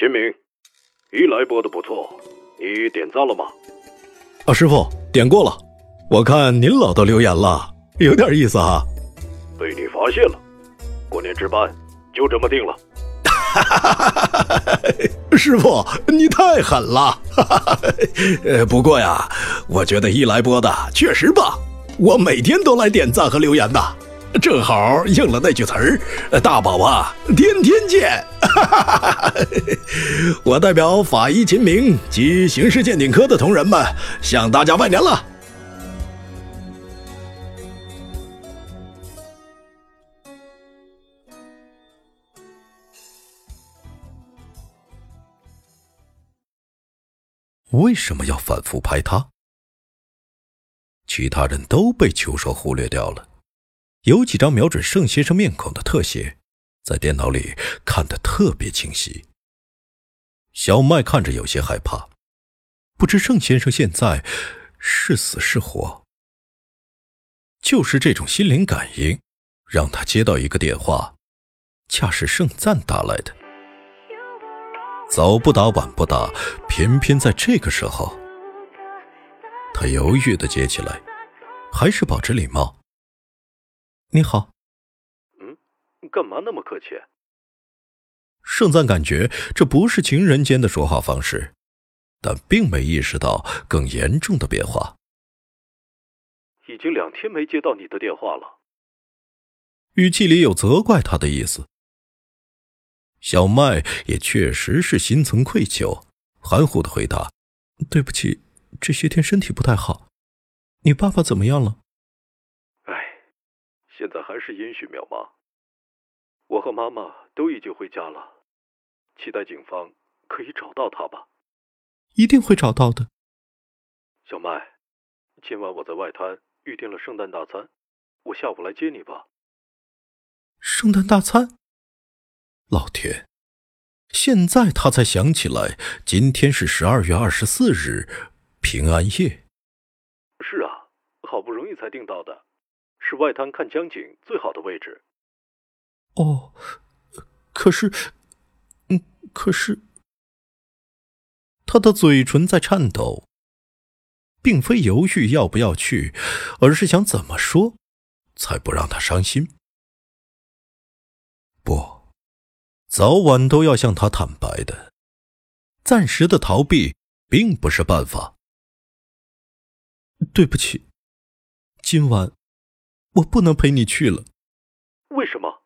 秦明，一来播的不错，你点赞了吗？啊，师傅点过了，我看您老都留言了，有点意思啊。被你发现了，过年值班就这么定了。师傅，你太狠了。呃，不过呀，我觉得一来播的确实棒，我每天都来点赞和留言的。正好应了那句词儿：“大宝啊，天天见。” 我代表法医秦明及刑事鉴定科的同仁们向大家拜年了。为什么要反复拍他？其他人都被秋收忽略掉了。有几张瞄准盛先生面孔的特写，在电脑里看得特别清晰。小麦看着有些害怕，不知盛先生现在是死是活。就是这种心灵感应，让他接到一个电话，恰是盛赞打来的。早不打晚不打，偏偏在这个时候，他犹豫的接起来，还是保持礼貌。你好，嗯，干嘛那么客气？盛赞感觉这不是情人间的说话方式，但并没意识到更严重的变化。已经两天没接到你的电话了，语气里有责怪他的意思。小麦也确实是心存愧疚，含糊的回答：“对不起，这些天身体不太好。你爸爸怎么样了？”现在还是阴虚渺茫，我和妈妈都已经回家了，期待警方可以找到他吧。一定会找到的。小麦，今晚我在外滩预定了圣诞大餐，我下午来接你吧。圣诞大餐？老天，现在他才想起来，今天是十二月二十四日，平安夜。是啊，好不容易才订到的。是外滩看江景最好的位置。哦，可是，嗯，可是，他的嘴唇在颤抖，并非犹豫要不要去，而是想怎么说，才不让他伤心。不，早晚都要向他坦白的。暂时的逃避并不是办法。对不起，今晚。我不能陪你去了。为什么？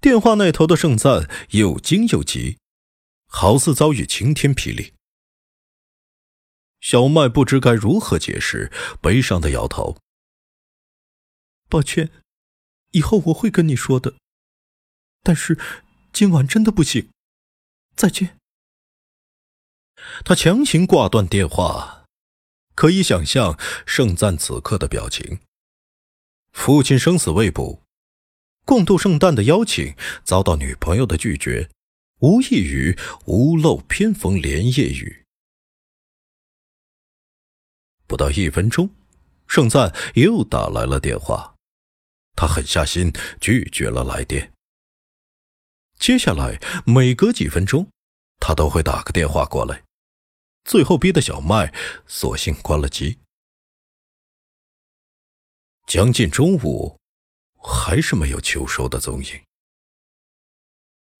电话那头的盛赞又惊又急，好似遭遇晴天霹雳。小麦不知该如何解释，悲伤的摇头。抱歉，以后我会跟你说的。但是今晚真的不行。再见。他强行挂断电话，可以想象盛赞此刻的表情。父亲生死未卜，共度圣诞的邀请遭到女朋友的拒绝，无异于屋漏偏逢连夜雨。不到一分钟，盛赞又打来了电话，他狠下心拒绝了来电。接下来每隔几分钟，他都会打个电话过来，最后逼得小麦索性关了机。将近中午，还是没有秋收的踪影。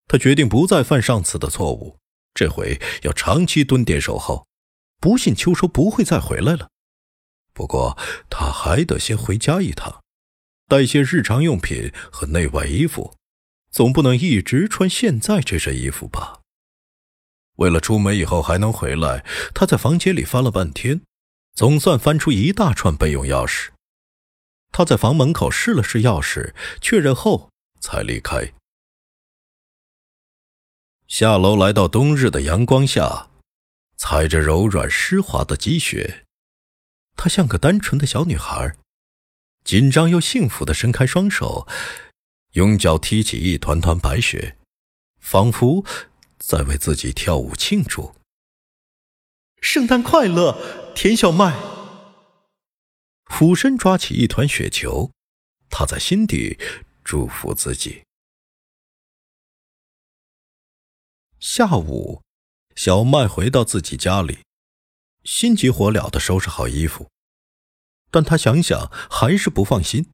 他决定不再犯上次的错误，这回要长期蹲点守候，不信秋收不会再回来了。不过他还得先回家一趟，带些日常用品和内外衣服，总不能一直穿现在这身衣服吧。为了出门以后还能回来，他在房间里翻了半天，总算翻出一大串备用钥匙。他在房门口试了试钥匙，确认后才离开。下楼来到冬日的阳光下，踩着柔软湿滑的积雪，她像个单纯的小女孩，紧张又幸福的伸开双手，用脚踢起一团团白雪，仿佛在为自己跳舞庆祝。圣诞快乐，田小麦！俯身抓起一团雪球，他在心底祝福自己。下午，小麦回到自己家里，心急火燎的收拾好衣服，但他想想还是不放心，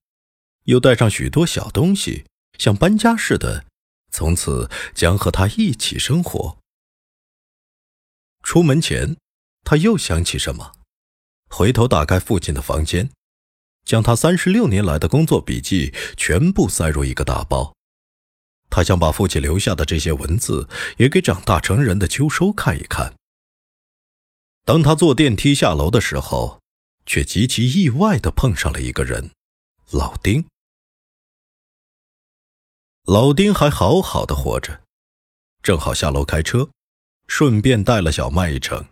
又带上许多小东西，像搬家似的，从此将和他一起生活。出门前，他又想起什么，回头打开父亲的房间，将他三十六年来的工作笔记全部塞入一个大包。他想把父亲留下的这些文字也给长大成人的秋收看一看。当他坐电梯下楼的时候，却极其意外的碰上了一个人，老丁。老丁还好好的活着，正好下楼开车，顺便带了小麦一程。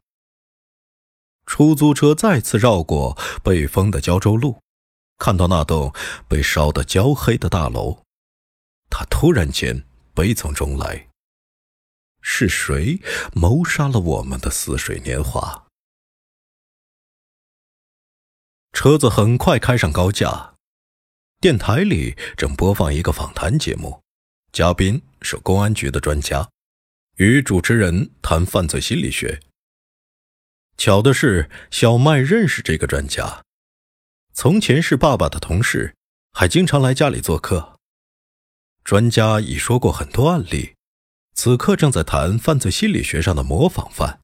出租车再次绕过被封的胶州路，看到那栋被烧得焦黑的大楼。他突然间悲从中来。是谁谋杀了我们的似水年华？车子很快开上高架，电台里正播放一个访谈节目，嘉宾是公安局的专家，与主持人谈犯罪心理学。巧的是，小麦认识这个专家，从前是爸爸的同事，还经常来家里做客。专家已说过很多案例，此刻正在谈犯罪心理学上的模仿犯。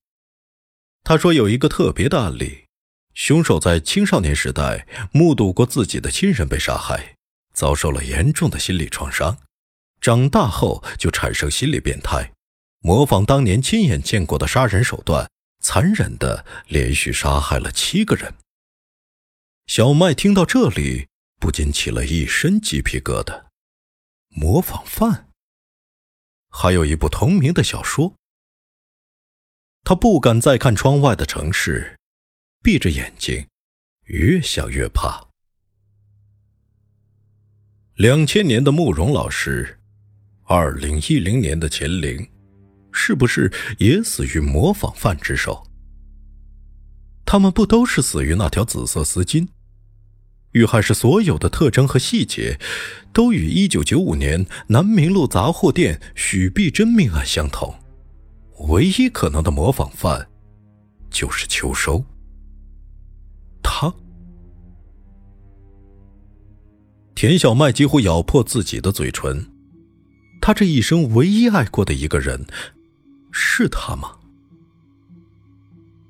他说有一个特别的案例，凶手在青少年时代目睹过自己的亲人被杀害，遭受了严重的心理创伤，长大后就产生心理变态，模仿当年亲眼见过的杀人手段，残忍的连续杀害了七个人。小麦听到这里，不禁起了一身鸡皮疙瘩。模仿犯，还有一部同名的小说。他不敢再看窗外的城市，闭着眼睛，越想越怕。两千年的慕容老师，二零一零年的钱玲，是不是也死于模仿犯之手？他们不都是死于那条紫色丝巾？遇害时所有的特征和细节，都与一九九五年南明路杂货店许碧珍命案相同。唯一可能的模仿犯，就是秋收。他，田小麦几乎咬破自己的嘴唇。他这一生唯一爱过的一个人，是他吗？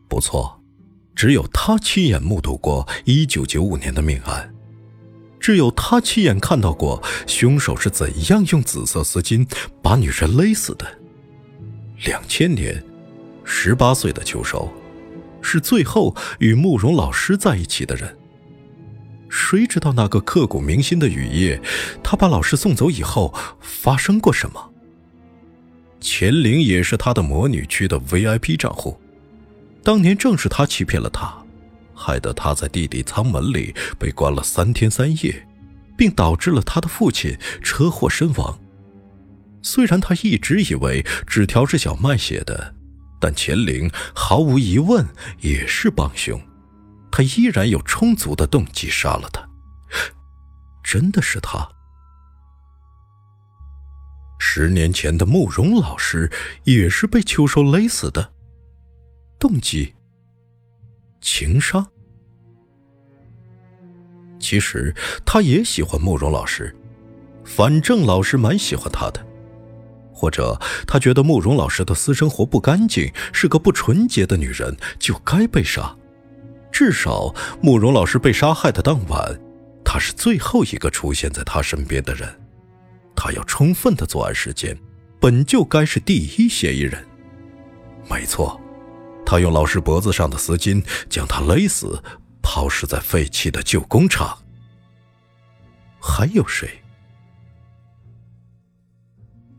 不错。只有他亲眼目睹过一九九五年的命案，只有他亲眼看到过凶手是怎样用紫色丝巾把女人勒死的。两千年，十八岁的秋收，是最后与慕容老师在一起的人。谁知道那个刻骨铭心的雨夜，他把老师送走以后发生过什么？钱玲也是他的魔女区的 VIP 账户。当年正是他欺骗了他，害得他在弟弟舱门里被关了三天三夜，并导致了他的父亲车祸身亡。虽然他一直以为纸条是小麦写的，但钱玲毫无疑问也是帮凶，他依然有充足的动机杀了他。真的是他。十年前的慕容老师也是被秋收勒死的。动机，情商。其实他也喜欢慕容老师，反正老师蛮喜欢他的。或者他觉得慕容老师的私生活不干净，是个不纯洁的女人，就该被杀。至少，慕容老师被杀害的当晚，他是最后一个出现在他身边的人。他要充分的作案时间，本就该是第一嫌疑人。没错，他用老师脖子上的丝巾将他勒死，抛尸在废弃的旧工厂。还有谁？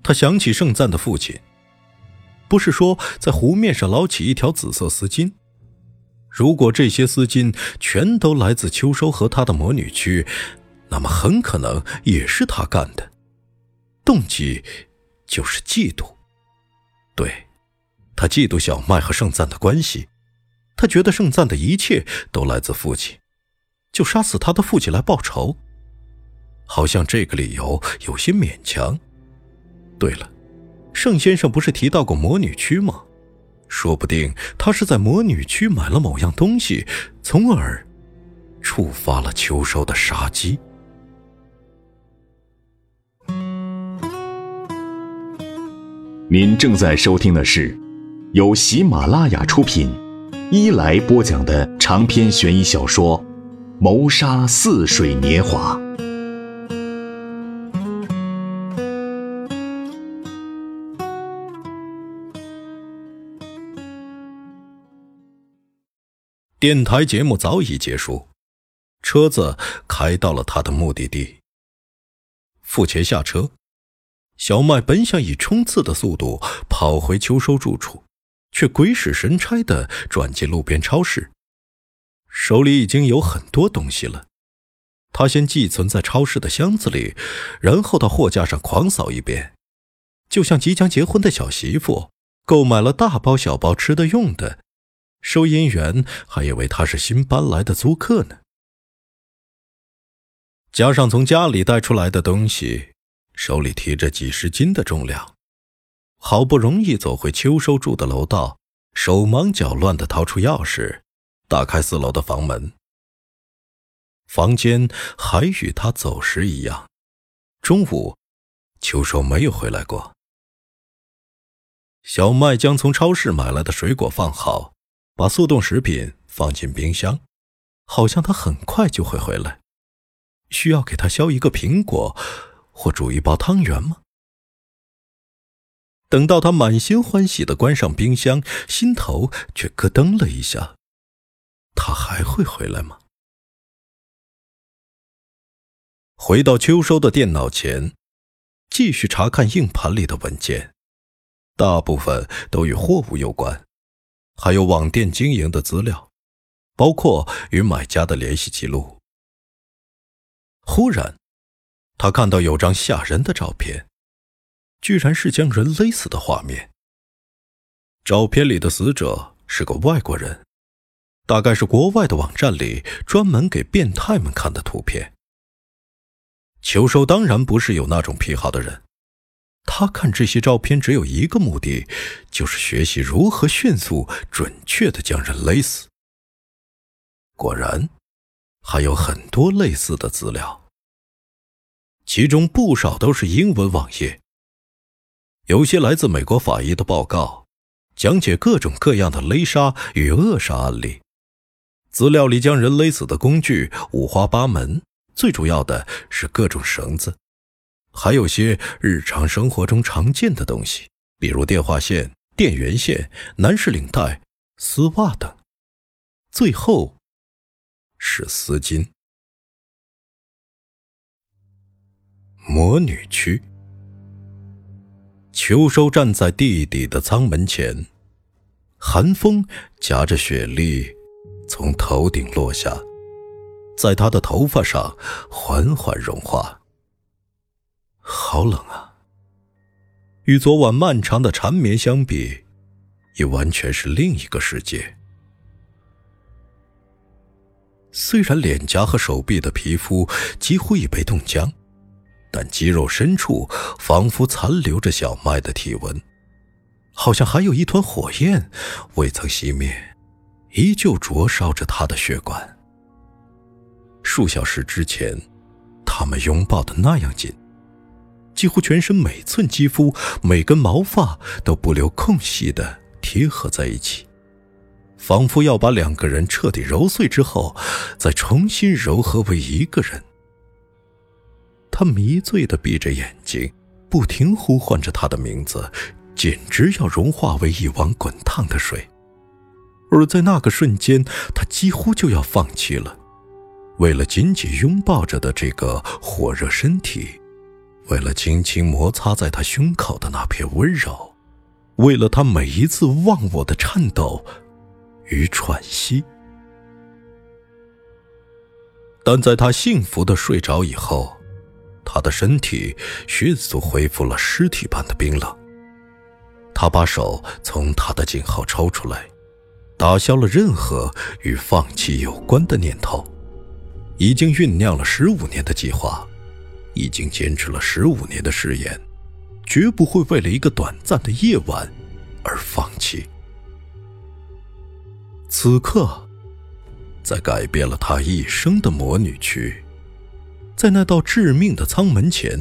他想起盛赞的父亲，不是说在湖面上捞起一条紫色丝巾？如果这些丝巾全都来自秋收和他的魔女区，那么很可能也是他干的。动机就是嫉妒。对，他嫉妒小麦和圣赞的关系，他觉得圣赞的一切都来自父亲，就杀死他的父亲来报仇。好像这个理由有些勉强。对了，盛先生不是提到过魔女区吗？说不定他是在魔女区买了某样东西，从而触发了秋收的杀机。您正在收听的是由喜马拉雅出品、一来播讲的长篇悬疑小说《谋杀似水年华》。电台节目早已结束，车子开到了他的目的地。付钱下车，小麦本想以冲刺的速度跑回秋收住处，却鬼使神差的转进路边超市。手里已经有很多东西了，他先寄存在超市的箱子里，然后到货架上狂扫一遍，就像即将结婚的小媳妇，购买了大包小包吃的用的。收银员还以为他是新搬来的租客呢。加上从家里带出来的东西，手里提着几十斤的重量，好不容易走回秋收住的楼道，手忙脚乱的掏出钥匙，打开四楼的房门。房间还与他走时一样，中午，秋收没有回来过。小麦将从超市买来的水果放好。把速冻食品放进冰箱，好像他很快就会回来。需要给他削一个苹果，或煮一包汤圆吗？等到他满心欢喜的关上冰箱，心头却咯噔了一下。他还会回来吗？回到秋收的电脑前，继续查看硬盘里的文件，大部分都与货物有关。还有网店经营的资料，包括与买家的联系记录。忽然，他看到有张吓人的照片，居然是将人勒死的画面。照片里的死者是个外国人，大概是国外的网站里专门给变态们看的图片。秋收当然不是有那种癖好的人。他看这些照片只有一个目的，就是学习如何迅速、准确的将人勒死。果然，还有很多类似的资料，其中不少都是英文网页。有些来自美国法医的报告，讲解各种各样的勒杀与扼杀案例。资料里将人勒死的工具五花八门，最主要的是各种绳子。还有些日常生活中常见的东西，比如电话线、电源线、男士领带、丝袜等。最后是丝巾。魔女区，秋收站在地底的舱门前，寒风夹着雪粒从头顶落下，在他的头发上缓缓融化。好冷啊！与昨晚漫长的缠绵相比，也完全是另一个世界。虽然脸颊和手臂的皮肤几乎已被冻僵，但肌肉深处仿佛残留着小麦的体温，好像还有一团火焰未曾熄灭，依旧灼烧着他的血管。数小时之前，他们拥抱的那样紧。几乎全身每寸肌肤、每根毛发都不留空隙的贴合在一起，仿佛要把两个人彻底揉碎之后，再重新揉合为一个人。他迷醉的闭着眼睛，不停呼唤着他的名字，简直要融化为一碗滚烫的水。而在那个瞬间，他几乎就要放弃了。为了紧紧拥抱着的这个火热身体。为了轻轻摩擦在他胸口的那片温柔，为了他每一次忘我的颤抖与喘息，但在他幸福的睡着以后，他的身体迅速恢复了尸体般的冰冷。他把手从他的颈后抽出来，打消了任何与放弃有关的念头。已经酝酿了十五年的计划。已经坚持了十五年的誓言，绝不会为了一个短暂的夜晚而放弃。此刻，在改变了他一生的魔女区，在那道致命的舱门前，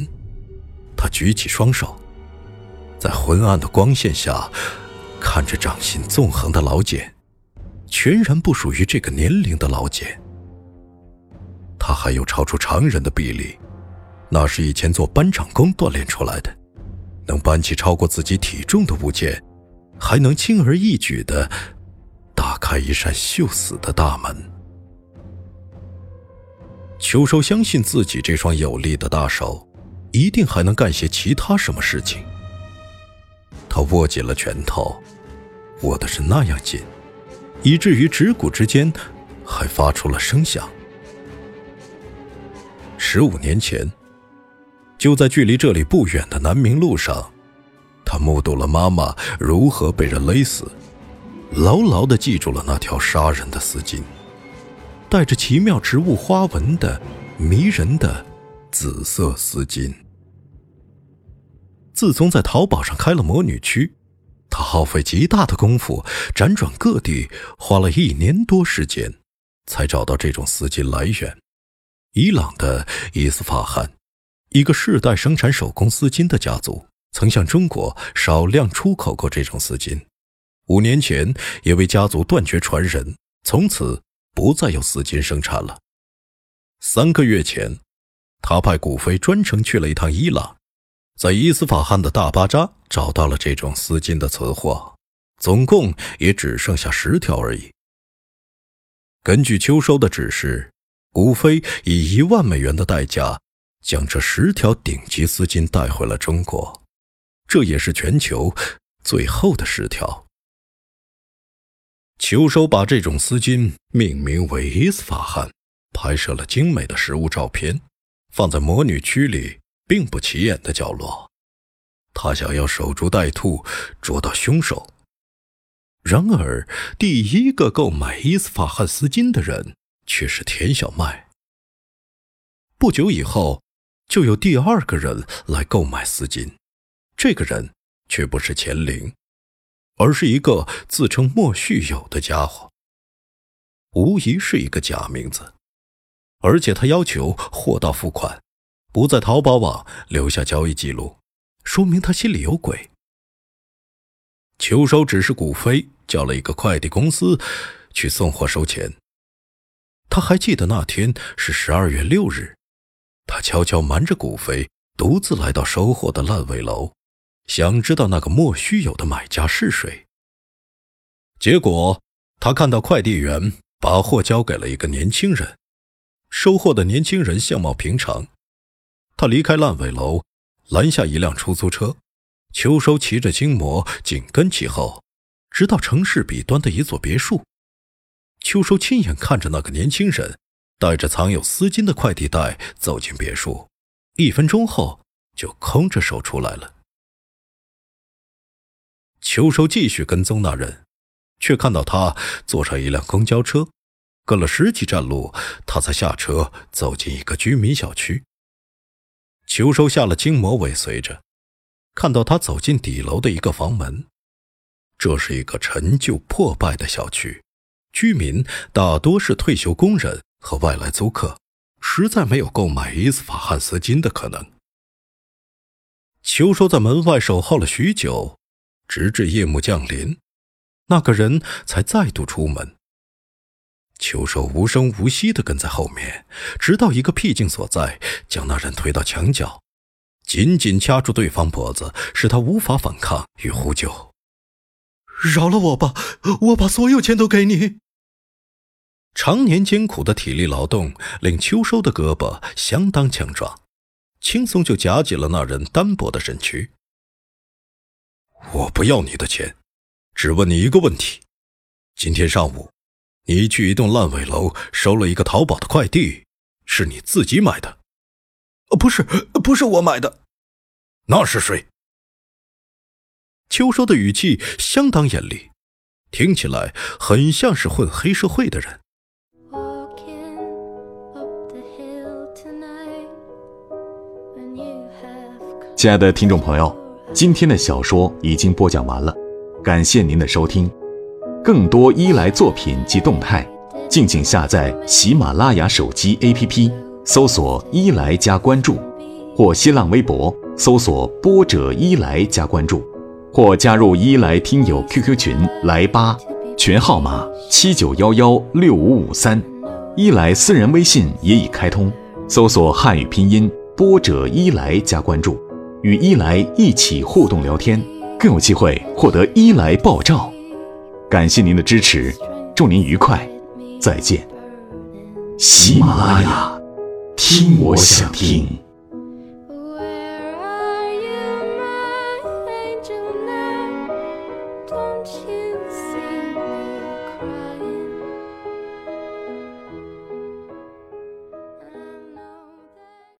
他举起双手，在昏暗的光线下，看着掌心纵横的老茧，全然不属于这个年龄的老茧。他还有超出常人的臂力。那是以前做搬掌工锻炼出来的，能搬起超过自己体重的物件，还能轻而易举的打开一扇锈死的大门。秋收相信自己这双有力的大手，一定还能干些其他什么事情。他握紧了拳头，握的是那样紧，以至于指骨之间还发出了声响。十五年前。就在距离这里不远的南明路上，他目睹了妈妈如何被人勒死，牢牢地记住了那条杀人的丝巾，带着奇妙植物花纹的迷人的紫色丝巾。自从在淘宝上开了魔女区，他耗费极大的功夫，辗转各地，花了一年多时间，才找到这种丝巾来源——伊朗的伊斯法罕。一个世代生产手工丝巾的家族，曾向中国少量出口过这种丝巾。五年前，也为家族断绝传人，从此不再有丝巾生产了。三个月前，他派古飞专程去了一趟伊朗，在伊斯法罕的大巴扎找到了这种丝巾的存货，总共也只剩下十条而已。根据秋收的指示，古飞以一万美元的代价。将这十条顶级丝巾带回了中国，这也是全球最后的十条。秋收把这种丝巾命名为伊斯法罕，拍摄了精美的实物照片，放在魔女区里并不起眼的角落。他想要守株待兔，捉到凶手。然而，第一个购买伊斯法罕丝巾的人却是田小麦。不久以后。就有第二个人来购买丝巾，这个人却不是钱玲，而是一个自称莫旭友的家伙，无疑是一个假名字，而且他要求货到付款，不在淘宝网留下交易记录，说明他心里有鬼。秋收指示古飞叫了一个快递公司去送货收钱，他还记得那天是十二月六日。他悄悄瞒着古飞，独自来到收货的烂尾楼，想知道那个莫须有的买家是谁。结果，他看到快递员把货交给了一个年轻人，收货的年轻人相貌平常。他离开烂尾楼，拦下一辆出租车，秋收骑着金魔紧跟其后，直到城市彼端的一座别墅。秋收亲眼看着那个年轻人。带着藏有丝巾的快递袋走进别墅，一分钟后就空着手出来了。秋收继续跟踪那人，却看到他坐上一辆公交车，隔了十几站路，他才下车走进一个居民小区。秋收下了筋膜，尾随着，看到他走进底楼的一个房门，这是一个陈旧破败的小区，居民大多是退休工人。和外来租客，实在没有购买伊斯法罕丝巾的可能。秋收在门外守候了许久，直至夜幕降临，那个人才再度出门。秋收无声无息地跟在后面，直到一个僻静所在，将那人推到墙角，紧紧掐住对方脖子，使他无法反抗与呼救。饶了我吧，我把所有钱都给你。常年艰苦的体力劳动令秋收的胳膊相当强壮。轻松就夹紧了那人单薄的身躯。我不要你的钱，只问你一个问题：今天上午，你去一栋烂尾楼收了一个淘宝的快递，是你自己买的？不是，不是我买的。那是谁？秋收的语气相当严厉，听起来很像是混黑社会的人。亲爱的听众朋友，今天的小说已经播讲完了，感谢您的收听。更多伊莱作品及动态，敬请下载喜马拉雅手机 APP，搜索“伊莱”加关注，或新浪微博搜索“波者伊莱”加关注，或加入伊莱听友 QQ 群来吧，群号码七九幺幺六五五三，伊莱私人微信也已开通，搜索汉语拼音“波者伊莱”加关注。与伊莱一起互动聊天，更有机会获得伊莱爆照。感谢您的支持，祝您愉快，再见。喜马拉雅，听我想听。